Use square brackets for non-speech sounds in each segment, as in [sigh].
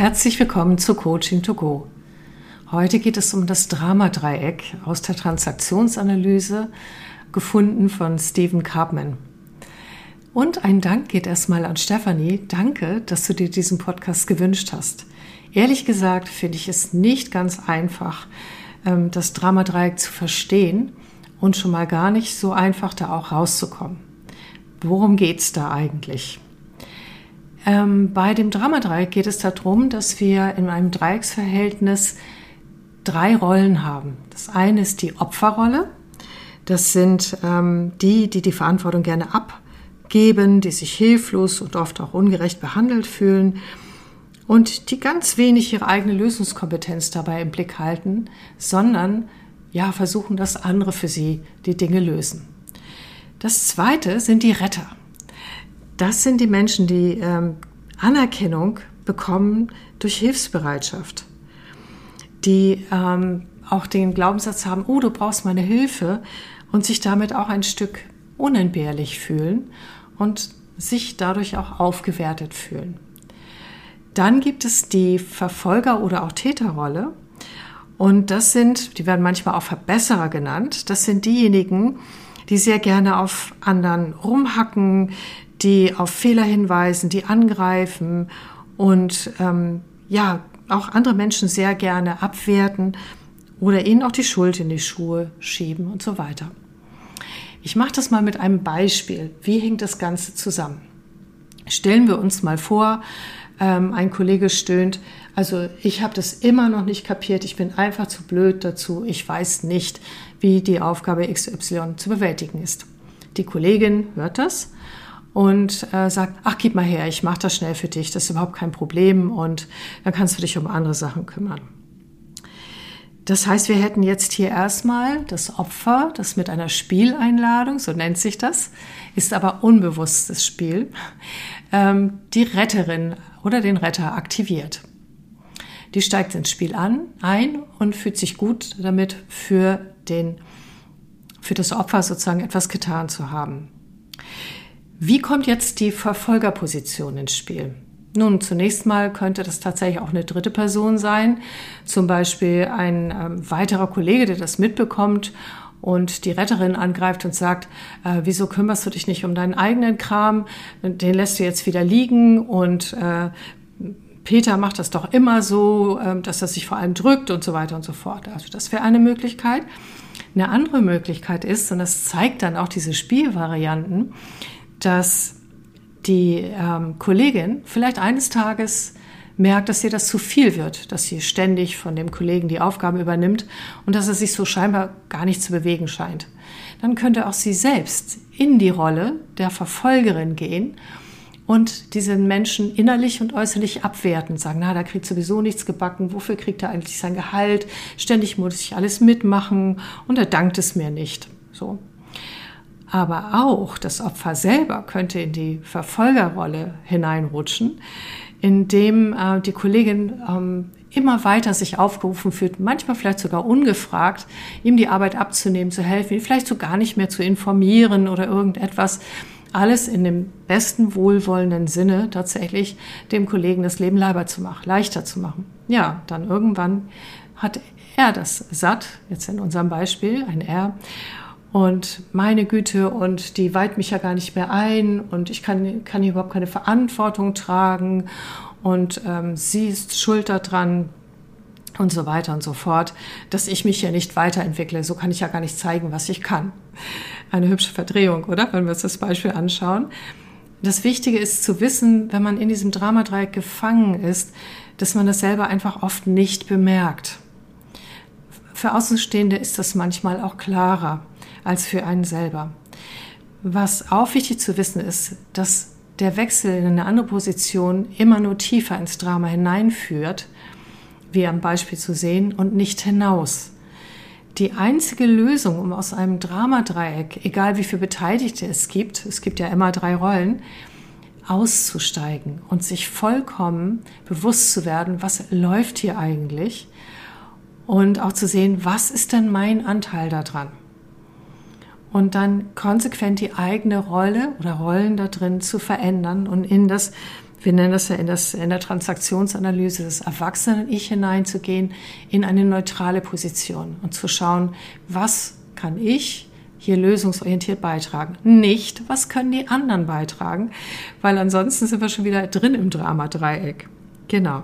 Herzlich willkommen zu Coaching to Go. Heute geht es um das Dramadreieck aus der Transaktionsanalyse, gefunden von Stephen Carpman. Und ein Dank geht erstmal an Stefanie. Danke, dass du dir diesen Podcast gewünscht hast. Ehrlich gesagt finde ich es nicht ganz einfach, ähm, das Dramadreieck zu verstehen und schon mal gar nicht so einfach da auch rauszukommen. Worum geht es da eigentlich? Ähm, bei dem Dramadreieck geht es darum, dass wir in einem Dreiecksverhältnis drei Rollen haben. Das eine ist die Opferrolle. Das sind ähm, die, die die Verantwortung gerne abgeben, die sich hilflos und oft auch ungerecht behandelt fühlen und die ganz wenig ihre eigene Lösungskompetenz dabei im Blick halten, sondern ja versuchen, dass andere für sie die Dinge lösen. Das zweite sind die Retter. Das sind die Menschen, die ähm, Anerkennung bekommen durch Hilfsbereitschaft die ähm, auch den Glaubenssatz haben, oh, du brauchst meine Hilfe und sich damit auch ein Stück unentbehrlich fühlen und sich dadurch auch aufgewertet fühlen. Dann gibt es die Verfolger- oder auch Täterrolle. Und das sind, die werden manchmal auch Verbesserer genannt, das sind diejenigen, die sehr gerne auf anderen rumhacken, die auf Fehler hinweisen, die angreifen und ähm, ja, auch andere Menschen sehr gerne abwerten oder ihnen auch die Schuld in die Schuhe schieben und so weiter. Ich mache das mal mit einem Beispiel. Wie hängt das Ganze zusammen? Stellen wir uns mal vor, ähm, ein Kollege stöhnt, also ich habe das immer noch nicht kapiert, ich bin einfach zu blöd dazu, ich weiß nicht, wie die Aufgabe XY zu bewältigen ist. Die Kollegin hört das und äh, sagt, ach, gib mal her, ich mache das schnell für dich, das ist überhaupt kein Problem und dann kannst du dich um andere Sachen kümmern. Das heißt, wir hätten jetzt hier erstmal das Opfer, das mit einer Spieleinladung, so nennt sich das, ist aber unbewusstes Spiel, ähm, die Retterin oder den Retter aktiviert. Die steigt ins Spiel an, ein und fühlt sich gut damit, für, den, für das Opfer sozusagen etwas getan zu haben. Wie kommt jetzt die Verfolgerposition ins Spiel? Nun, zunächst mal könnte das tatsächlich auch eine dritte Person sein, zum Beispiel ein äh, weiterer Kollege, der das mitbekommt und die Retterin angreift und sagt, äh, wieso kümmerst du dich nicht um deinen eigenen Kram, den lässt du jetzt wieder liegen und äh, Peter macht das doch immer so, äh, dass er sich vor allem drückt und so weiter und so fort. Also das wäre eine Möglichkeit. Eine andere Möglichkeit ist, und das zeigt dann auch diese Spielvarianten, dass die ähm, Kollegin vielleicht eines Tages merkt, dass ihr das zu viel wird, dass sie ständig von dem Kollegen die Aufgaben übernimmt und dass er sich so scheinbar gar nicht zu bewegen scheint. Dann könnte auch sie selbst in die Rolle der Verfolgerin gehen und diesen Menschen innerlich und äußerlich abwerten, sagen, na, da kriegt sowieso nichts gebacken, wofür kriegt er eigentlich sein Gehalt? Ständig muss ich alles mitmachen und er dankt es mir nicht. So. Aber auch das Opfer selber könnte in die Verfolgerrolle hineinrutschen, indem äh, die Kollegin ähm, immer weiter sich aufgerufen fühlt, manchmal vielleicht sogar ungefragt, ihm die Arbeit abzunehmen, zu helfen, ihn vielleicht so gar nicht mehr zu informieren oder irgendetwas. Alles in dem besten wohlwollenden Sinne tatsächlich dem Kollegen das Leben zu machen, leichter zu machen. Ja, dann irgendwann hat er das satt, jetzt in unserem Beispiel, ein Er, und meine Güte, und die weiht mich ja gar nicht mehr ein und ich kann, kann hier überhaupt keine Verantwortung tragen und ähm, sie ist schuld daran und so weiter und so fort, dass ich mich ja nicht weiterentwickle. So kann ich ja gar nicht zeigen, was ich kann. Eine hübsche Verdrehung, oder? Wenn wir uns das Beispiel anschauen. Das Wichtige ist zu wissen, wenn man in diesem Dramadreieck gefangen ist, dass man das selber einfach oft nicht bemerkt. Für Außenstehende ist das manchmal auch klarer als für einen selber. Was auch wichtig zu wissen ist, dass der Wechsel in eine andere Position immer nur tiefer ins Drama hineinführt, wie am Beispiel zu sehen, und nicht hinaus. Die einzige Lösung, um aus einem Dramadreieck, egal wie viele Beteiligte es gibt, es gibt ja immer drei Rollen, auszusteigen und sich vollkommen bewusst zu werden, was läuft hier eigentlich und auch zu sehen, was ist denn mein Anteil daran und dann konsequent die eigene Rolle oder Rollen da drin zu verändern und in das wir nennen das ja in, das, in der Transaktionsanalyse, das Erwachsenen-Ich hineinzugehen in eine neutrale Position und zu schauen, was kann ich hier lösungsorientiert beitragen. Nicht, was können die anderen beitragen, weil ansonsten sind wir schon wieder drin im Drama-Dreieck. Genau.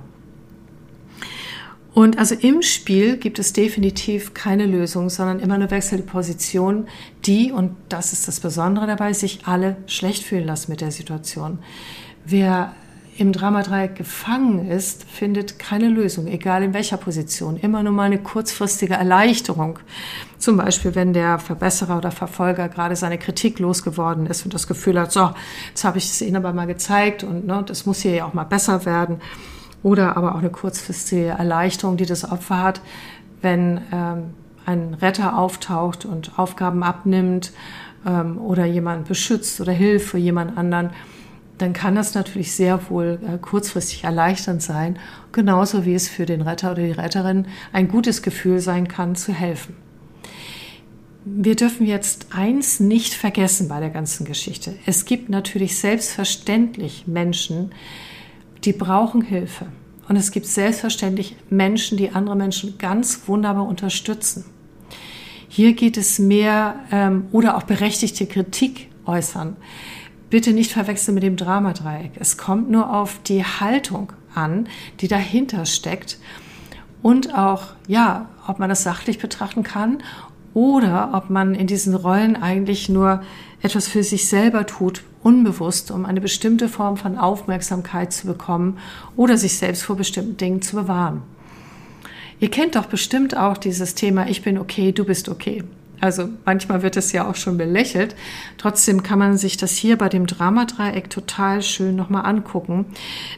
Und also im Spiel gibt es definitiv keine Lösung, sondern immer eine wechselnde Position, die, und das ist das Besondere dabei, sich alle schlecht fühlen lassen mit der Situation. Wer im Dramadreieck gefangen ist, findet keine Lösung, egal in welcher Position. Immer nur mal eine kurzfristige Erleichterung. Zum Beispiel, wenn der Verbesserer oder Verfolger gerade seine Kritik losgeworden ist und das Gefühl hat, so, jetzt habe ich es Ihnen aber mal gezeigt und ne, das muss hier ja auch mal besser werden. Oder aber auch eine kurzfristige Erleichterung, die das Opfer hat, wenn ähm, ein Retter auftaucht und Aufgaben abnimmt ähm, oder jemand beschützt oder hilft für jemand anderen dann kann das natürlich sehr wohl äh, kurzfristig erleichternd sein, genauso wie es für den Retter oder die Retterin ein gutes Gefühl sein kann, zu helfen. Wir dürfen jetzt eins nicht vergessen bei der ganzen Geschichte. Es gibt natürlich selbstverständlich Menschen, die brauchen Hilfe. Und es gibt selbstverständlich Menschen, die andere Menschen ganz wunderbar unterstützen. Hier geht es mehr ähm, oder auch berechtigte Kritik äußern bitte nicht verwechseln mit dem Dramadreieck. Es kommt nur auf die Haltung an, die dahinter steckt und auch, ja, ob man das sachlich betrachten kann oder ob man in diesen Rollen eigentlich nur etwas für sich selber tut, unbewusst, um eine bestimmte Form von Aufmerksamkeit zu bekommen oder sich selbst vor bestimmten Dingen zu bewahren. Ihr kennt doch bestimmt auch dieses Thema, ich bin okay, du bist okay. Also manchmal wird es ja auch schon belächelt. Trotzdem kann man sich das hier bei dem Dramadreieck total schön nochmal angucken.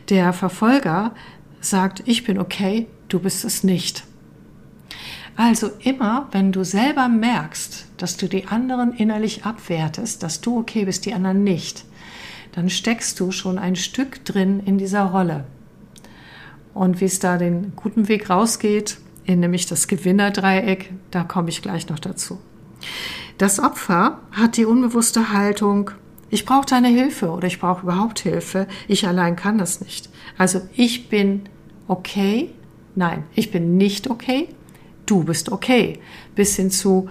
Der Verfolger sagt, ich bin okay, du bist es nicht. Also immer, wenn du selber merkst, dass du die anderen innerlich abwertest, dass du okay bist, die anderen nicht, dann steckst du schon ein Stück drin in dieser Rolle. Und wie es da den guten Weg rausgeht, in nämlich das Gewinnerdreieck, da komme ich gleich noch dazu. Das Opfer hat die unbewusste Haltung, ich brauche deine Hilfe oder ich brauche überhaupt Hilfe, ich allein kann das nicht. Also ich bin okay, nein, ich bin nicht okay, du bist okay. Bis hin zu,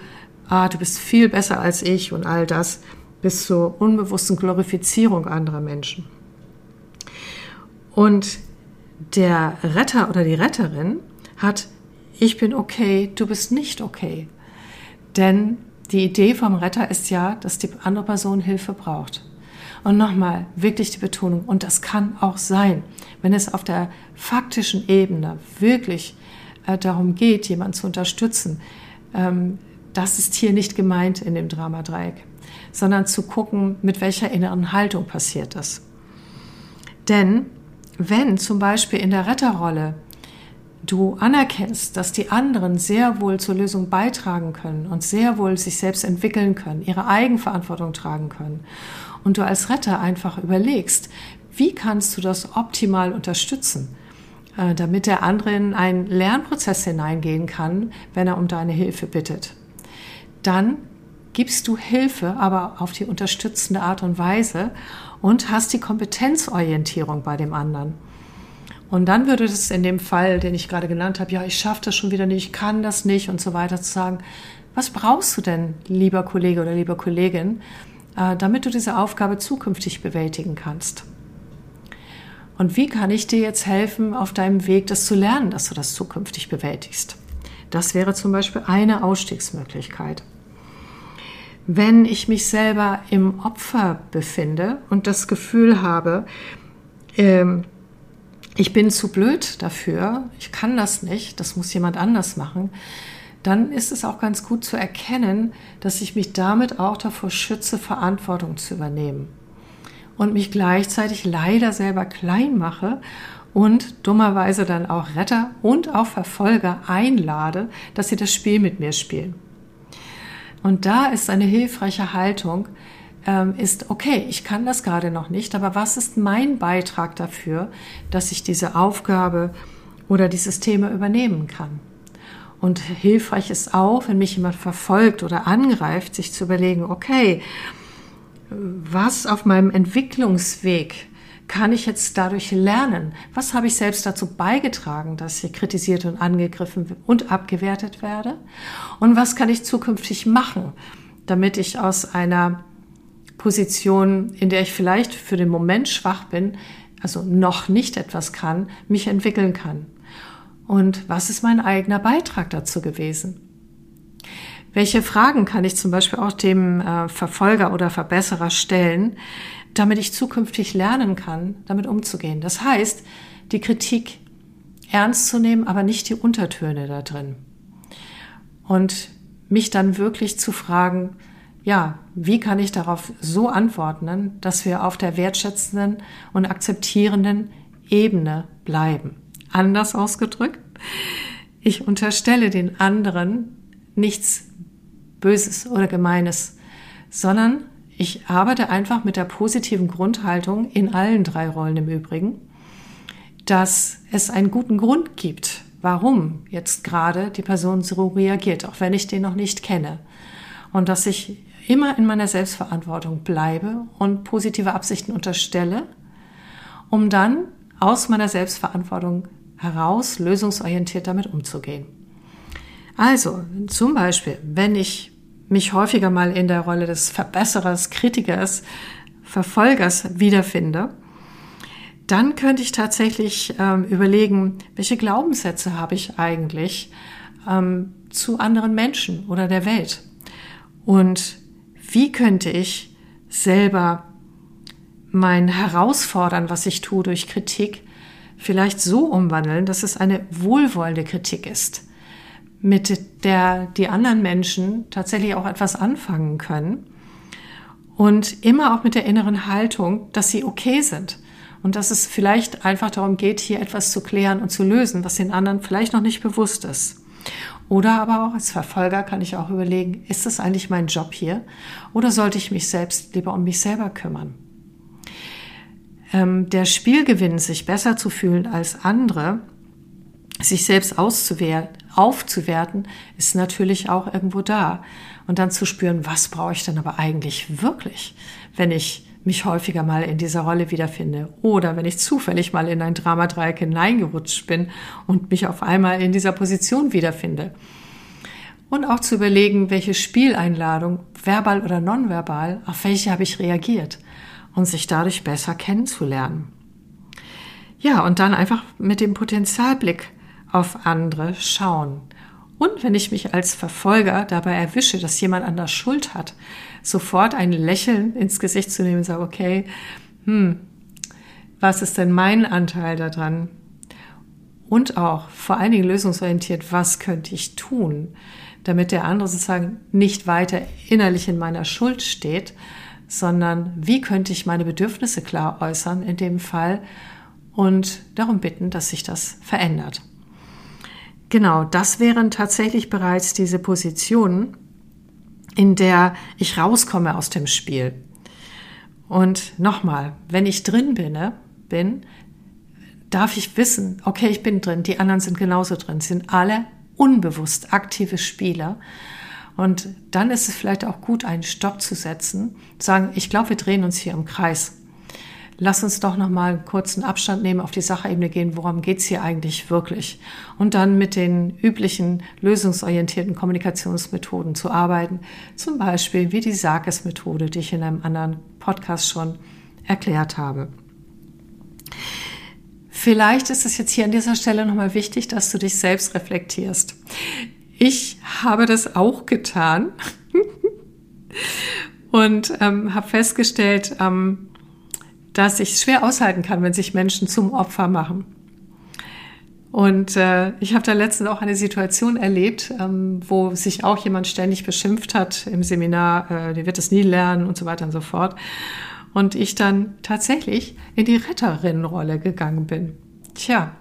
ah, du bist viel besser als ich und all das, bis zur unbewussten Glorifizierung anderer Menschen. Und der Retter oder die Retterin hat, ich bin okay, du bist nicht okay. Denn die Idee vom Retter ist ja, dass die andere Person Hilfe braucht. Und nochmal, wirklich die Betonung, und das kann auch sein, wenn es auf der faktischen Ebene wirklich äh, darum geht, jemanden zu unterstützen, ähm, das ist hier nicht gemeint in dem Dramadreieck, sondern zu gucken, mit welcher inneren Haltung passiert das. Denn wenn zum Beispiel in der Retterrolle du anerkennst, dass die anderen sehr wohl zur Lösung beitragen können und sehr wohl sich selbst entwickeln können, ihre Eigenverantwortung tragen können und du als Retter einfach überlegst, wie kannst du das optimal unterstützen, damit der andere in einen Lernprozess hineingehen kann, wenn er um deine Hilfe bittet. Dann gibst du Hilfe, aber auf die unterstützende Art und Weise und hast die Kompetenzorientierung bei dem anderen. Und dann würde es in dem Fall, den ich gerade genannt habe, ja, ich schaffe das schon wieder nicht, ich kann das nicht und so weiter zu sagen, was brauchst du denn, lieber Kollege oder lieber Kollegin, äh, damit du diese Aufgabe zukünftig bewältigen kannst? Und wie kann ich dir jetzt helfen, auf deinem Weg das zu lernen, dass du das zukünftig bewältigst? Das wäre zum Beispiel eine Ausstiegsmöglichkeit. Wenn ich mich selber im Opfer befinde und das Gefühl habe, ähm, ich bin zu blöd dafür, ich kann das nicht, das muss jemand anders machen, dann ist es auch ganz gut zu erkennen, dass ich mich damit auch davor schütze, Verantwortung zu übernehmen und mich gleichzeitig leider selber klein mache und dummerweise dann auch Retter und auch Verfolger einlade, dass sie das Spiel mit mir spielen. Und da ist eine hilfreiche Haltung, ähm, ist, okay, ich kann das gerade noch nicht, aber was ist mein Beitrag dafür, dass ich diese Aufgabe oder dieses Thema übernehmen kann? Und hilfreich ist auch, wenn mich jemand verfolgt oder angreift, sich zu überlegen, okay, was auf meinem Entwicklungsweg kann ich jetzt dadurch lernen? Was habe ich selbst dazu beigetragen, dass ich kritisiert und angegriffen und abgewertet werde? Und was kann ich zukünftig machen, damit ich aus einer Position, in der ich vielleicht für den Moment schwach bin, also noch nicht etwas kann, mich entwickeln kann? Und was ist mein eigener Beitrag dazu gewesen? Welche Fragen kann ich zum Beispiel auch dem äh, Verfolger oder Verbesserer stellen, damit ich zukünftig lernen kann, damit umzugehen? Das heißt, die Kritik ernst zu nehmen, aber nicht die Untertöne da drin. Und mich dann wirklich zu fragen, ja, wie kann ich darauf so antworten, dass wir auf der wertschätzenden und akzeptierenden Ebene bleiben? Anders ausgedrückt, ich unterstelle den anderen nichts Böses oder Gemeines, sondern ich arbeite einfach mit der positiven Grundhaltung in allen drei Rollen im Übrigen, dass es einen guten Grund gibt, warum jetzt gerade die Person so reagiert, auch wenn ich den noch nicht kenne. Und dass ich immer in meiner Selbstverantwortung bleibe und positive Absichten unterstelle, um dann aus meiner Selbstverantwortung heraus lösungsorientiert damit umzugehen. Also zum Beispiel, wenn ich mich häufiger mal in der Rolle des Verbesserers, Kritikers, Verfolgers wiederfinde, dann könnte ich tatsächlich ähm, überlegen, welche Glaubenssätze habe ich eigentlich ähm, zu anderen Menschen oder der Welt? Und wie könnte ich selber mein Herausfordern, was ich tue durch Kritik, vielleicht so umwandeln, dass es eine wohlwollende Kritik ist? Mit der die anderen Menschen tatsächlich auch etwas anfangen können. Und immer auch mit der inneren Haltung, dass sie okay sind. Und dass es vielleicht einfach darum geht, hier etwas zu klären und zu lösen, was den anderen vielleicht noch nicht bewusst ist. Oder aber auch als Verfolger kann ich auch überlegen, ist das eigentlich mein Job hier? Oder sollte ich mich selbst lieber um mich selber kümmern? Ähm, der Spielgewinn, sich besser zu fühlen als andere, sich selbst auszuwehren, aufzuwerten, ist natürlich auch irgendwo da. Und dann zu spüren, was brauche ich denn aber eigentlich wirklich, wenn ich mich häufiger mal in dieser Rolle wiederfinde oder wenn ich zufällig mal in ein Dramadreieck hineingerutscht bin und mich auf einmal in dieser Position wiederfinde. Und auch zu überlegen, welche Spieleinladung, verbal oder nonverbal, auf welche habe ich reagiert und sich dadurch besser kennenzulernen. Ja, und dann einfach mit dem Potenzialblick auf andere schauen. Und wenn ich mich als Verfolger dabei erwische, dass jemand an der Schuld hat, sofort ein Lächeln ins Gesicht zu nehmen und sagen, okay, hm, was ist denn mein Anteil daran? Und auch vor allen Dingen lösungsorientiert, was könnte ich tun, damit der andere sozusagen nicht weiter innerlich in meiner Schuld steht, sondern wie könnte ich meine Bedürfnisse klar äußern in dem Fall und darum bitten, dass sich das verändert. Genau, das wären tatsächlich bereits diese Positionen, in der ich rauskomme aus dem Spiel. Und nochmal, wenn ich drin bin, ne, bin, darf ich wissen, okay, ich bin drin, die anderen sind genauso drin, sind alle unbewusst aktive Spieler. Und dann ist es vielleicht auch gut, einen Stopp zu setzen, sagen, ich glaube, wir drehen uns hier im Kreis lass uns doch noch mal einen kurzen Abstand nehmen, auf die Sachebene gehen, worum geht's hier eigentlich wirklich? Und dann mit den üblichen lösungsorientierten Kommunikationsmethoden zu arbeiten, zum Beispiel wie die Sarkes-Methode, die ich in einem anderen Podcast schon erklärt habe. Vielleicht ist es jetzt hier an dieser Stelle nochmal wichtig, dass du dich selbst reflektierst. Ich habe das auch getan [laughs] und ähm, habe festgestellt, ähm, dass ich es schwer aushalten kann, wenn sich Menschen zum Opfer machen. Und äh, ich habe da letztens auch eine Situation erlebt, ähm, wo sich auch jemand ständig beschimpft hat im Seminar, äh, die wird es nie lernen und so weiter und so fort. Und ich dann tatsächlich in die Retterinnenrolle gegangen bin. Tja.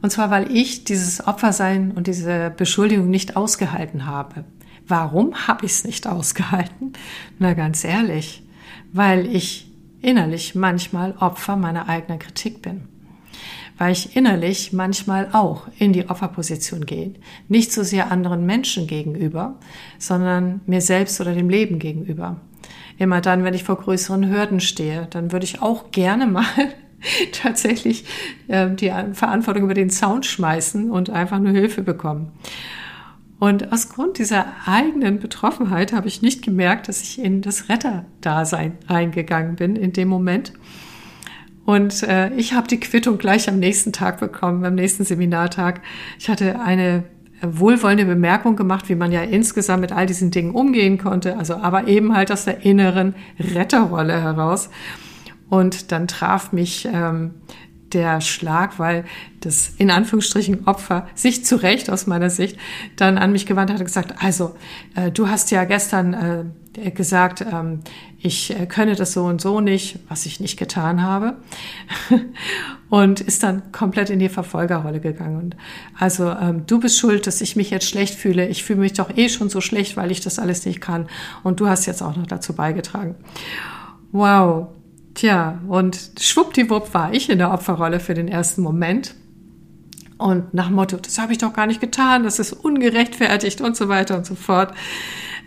Und zwar, weil ich dieses Opfersein und diese Beschuldigung nicht ausgehalten habe. Warum habe ich es nicht ausgehalten? Na ganz ehrlich, weil ich innerlich manchmal Opfer meiner eigenen Kritik bin. Weil ich innerlich manchmal auch in die Opferposition gehe. Nicht so sehr anderen Menschen gegenüber, sondern mir selbst oder dem Leben gegenüber. immer dann, wenn ich vor größeren Hürden stehe. Dann würde ich auch gerne mal [laughs] tatsächlich äh, die Verantwortung über den Zaun schmeißen und einfach nur Hilfe bekommen. Und aus Grund dieser eigenen Betroffenheit habe ich nicht gemerkt, dass ich in das Retterdasein eingegangen bin in dem Moment. Und äh, ich habe die Quittung gleich am nächsten Tag bekommen, am nächsten Seminartag. Ich hatte eine wohlwollende Bemerkung gemacht, wie man ja insgesamt mit all diesen Dingen umgehen konnte, also aber eben halt aus der inneren Retterrolle heraus. Und dann traf mich ähm, der Schlag, weil das in Anführungsstrichen Opfer sich zu Recht aus meiner Sicht dann an mich gewandt hat und gesagt, also äh, du hast ja gestern äh, gesagt, ähm, ich äh, könne das so und so nicht, was ich nicht getan habe. [laughs] und ist dann komplett in die Verfolgerrolle gegangen. Und also ähm, du bist schuld, dass ich mich jetzt schlecht fühle. Ich fühle mich doch eh schon so schlecht, weil ich das alles nicht kann. Und du hast jetzt auch noch dazu beigetragen. Wow, Tja, und schwuppdiwupp war ich in der Opferrolle für den ersten Moment. Und nach Motto, das habe ich doch gar nicht getan, das ist ungerechtfertigt und so weiter und so fort.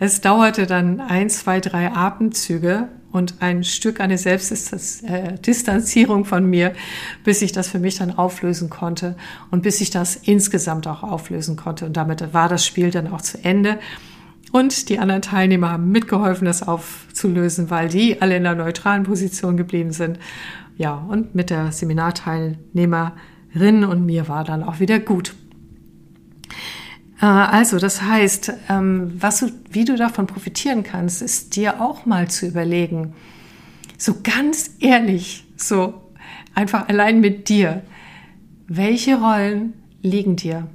Es dauerte dann ein, zwei, drei Atemzüge und ein Stück eine Selbstdistanzierung äh, von mir, bis ich das für mich dann auflösen konnte und bis ich das insgesamt auch auflösen konnte. Und damit war das Spiel dann auch zu Ende. Und die anderen Teilnehmer haben mitgeholfen, das aufzulösen, weil die alle in der neutralen Position geblieben sind. Ja, und mit der Seminarteilnehmerin und mir war dann auch wieder gut. Äh, also, das heißt, ähm, was du, wie du davon profitieren kannst, ist dir auch mal zu überlegen, so ganz ehrlich, so einfach allein mit dir, welche Rollen liegen dir?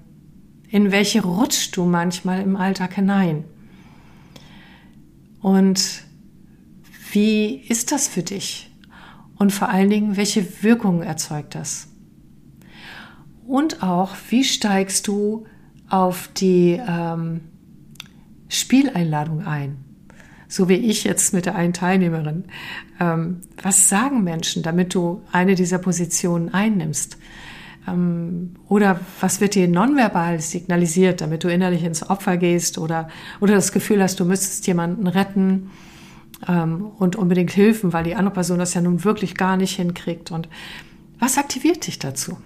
In welche rutschst du manchmal im Alltag hinein? Und wie ist das für dich? Und vor allen Dingen, welche Wirkungen erzeugt das? Und auch, wie steigst du auf die ähm, Spieleinladung ein? So wie ich jetzt mit der einen Teilnehmerin. Ähm, was sagen Menschen, damit du eine dieser Positionen einnimmst? Ähm, oder was wird dir nonverbal signalisiert, damit du innerlich ins Opfer gehst oder, oder das Gefühl hast, du müsstest jemanden retten ähm, und unbedingt helfen, weil die andere Person das ja nun wirklich gar nicht hinkriegt. Und was aktiviert dich dazu?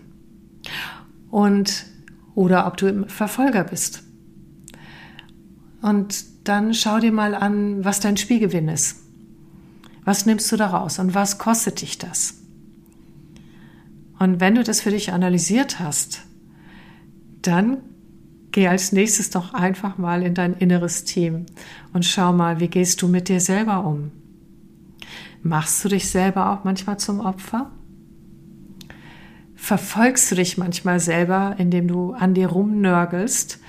Und, oder ob du im Verfolger bist. Und dann schau dir mal an, was dein Spielgewinn ist. Was nimmst du daraus und was kostet dich das? Und wenn du das für dich analysiert hast, dann geh als nächstes doch einfach mal in dein inneres Team und schau mal, wie gehst du mit dir selber um? Machst du dich selber auch manchmal zum Opfer? Verfolgst du dich manchmal selber, indem du an dir rumnörgelst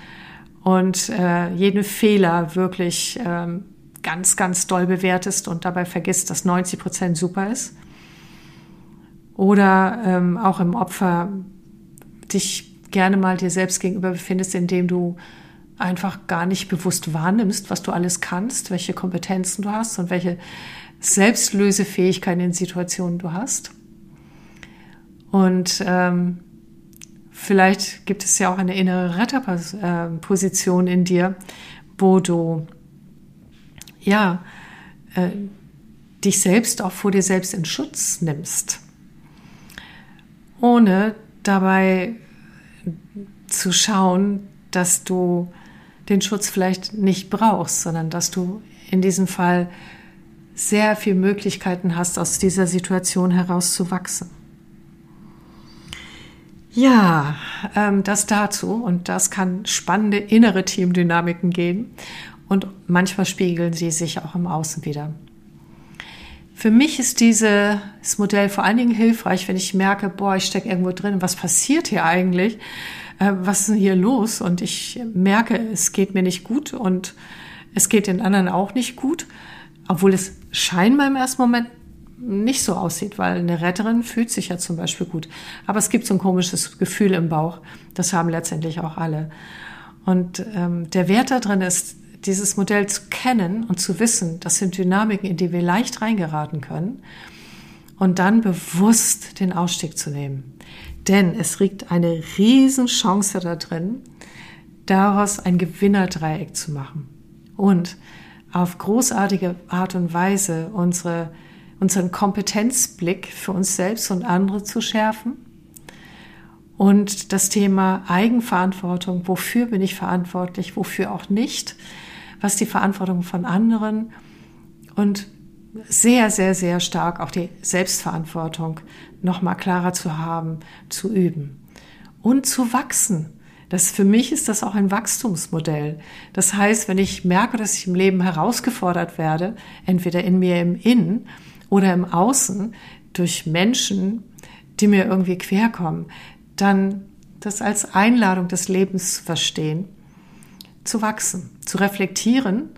und äh, jeden Fehler wirklich ähm, ganz, ganz doll bewertest und dabei vergisst, dass 90 Prozent super ist? Oder ähm, auch im Opfer dich gerne mal dir selbst gegenüber befindest, indem du einfach gar nicht bewusst wahrnimmst, was du alles kannst, welche Kompetenzen du hast und welche Selbstlösefähigkeiten in Situationen du hast. Und ähm, vielleicht gibt es ja auch eine innere Retterposition in dir, wo du ja äh, dich selbst auch vor dir selbst in Schutz nimmst ohne dabei zu schauen, dass du den Schutz vielleicht nicht brauchst, sondern dass du in diesem Fall sehr viele Möglichkeiten hast, aus dieser Situation heraus zu wachsen. Ja, ähm, das dazu und das kann spannende innere Teamdynamiken geben und manchmal spiegeln sie sich auch im Außen wieder. Für mich ist dieses Modell vor allen Dingen hilfreich, wenn ich merke, boah, ich stecke irgendwo drin, was passiert hier eigentlich? Äh, was ist denn hier los? Und ich merke, es geht mir nicht gut und es geht den anderen auch nicht gut, obwohl es scheinbar im ersten Moment nicht so aussieht, weil eine Retterin fühlt sich ja zum Beispiel gut. Aber es gibt so ein komisches Gefühl im Bauch. Das haben letztendlich auch alle. Und ähm, der Wert da drin ist, dieses Modell zu kennen und zu wissen, das sind Dynamiken, in die wir leicht reingeraten können und dann bewusst den Ausstieg zu nehmen. Denn es liegt eine Riesenchance da drin, daraus ein Gewinnerdreieck zu machen. Und auf großartige Art und Weise unsere, unseren Kompetenzblick für uns selbst und andere zu schärfen. Und das Thema Eigenverantwortung, wofür bin ich verantwortlich, wofür auch nicht, was die Verantwortung von anderen und sehr, sehr, sehr stark auch die Selbstverantwortung noch mal klarer zu haben, zu üben und zu wachsen. Das für mich ist das auch ein Wachstumsmodell. Das heißt, wenn ich merke, dass ich im Leben herausgefordert werde, entweder in mir im Innen oder im Außen durch Menschen, die mir irgendwie querkommen, dann das als Einladung des Lebens zu verstehen, zu wachsen, zu reflektieren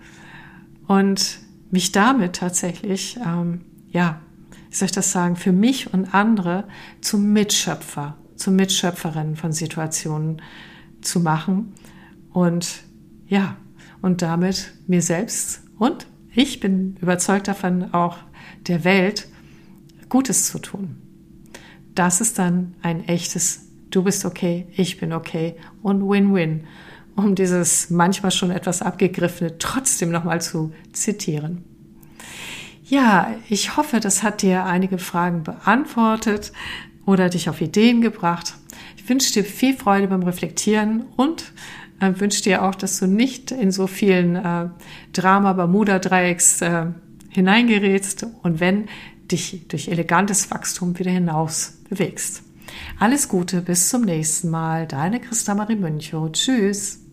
und mich damit tatsächlich, ähm, ja, wie soll ich das sagen, für mich und andere zum Mitschöpfer, zum Mitschöpferin von Situationen zu machen und ja, und damit mir selbst und ich bin überzeugt davon auch der Welt Gutes zu tun. Das ist dann ein echtes Du bist okay, ich bin okay und Win-Win um dieses manchmal schon etwas abgegriffene trotzdem nochmal zu zitieren. Ja, ich hoffe, das hat dir einige Fragen beantwortet oder dich auf Ideen gebracht. Ich wünsche dir viel Freude beim Reflektieren und äh, wünsche dir auch, dass du nicht in so vielen äh, Drama-Bermuda-Dreiecks äh, hineingerätst und wenn dich durch elegantes Wachstum wieder hinaus bewegst. Alles Gute, bis zum nächsten Mal. Deine Christa Marie Münchow. Tschüss.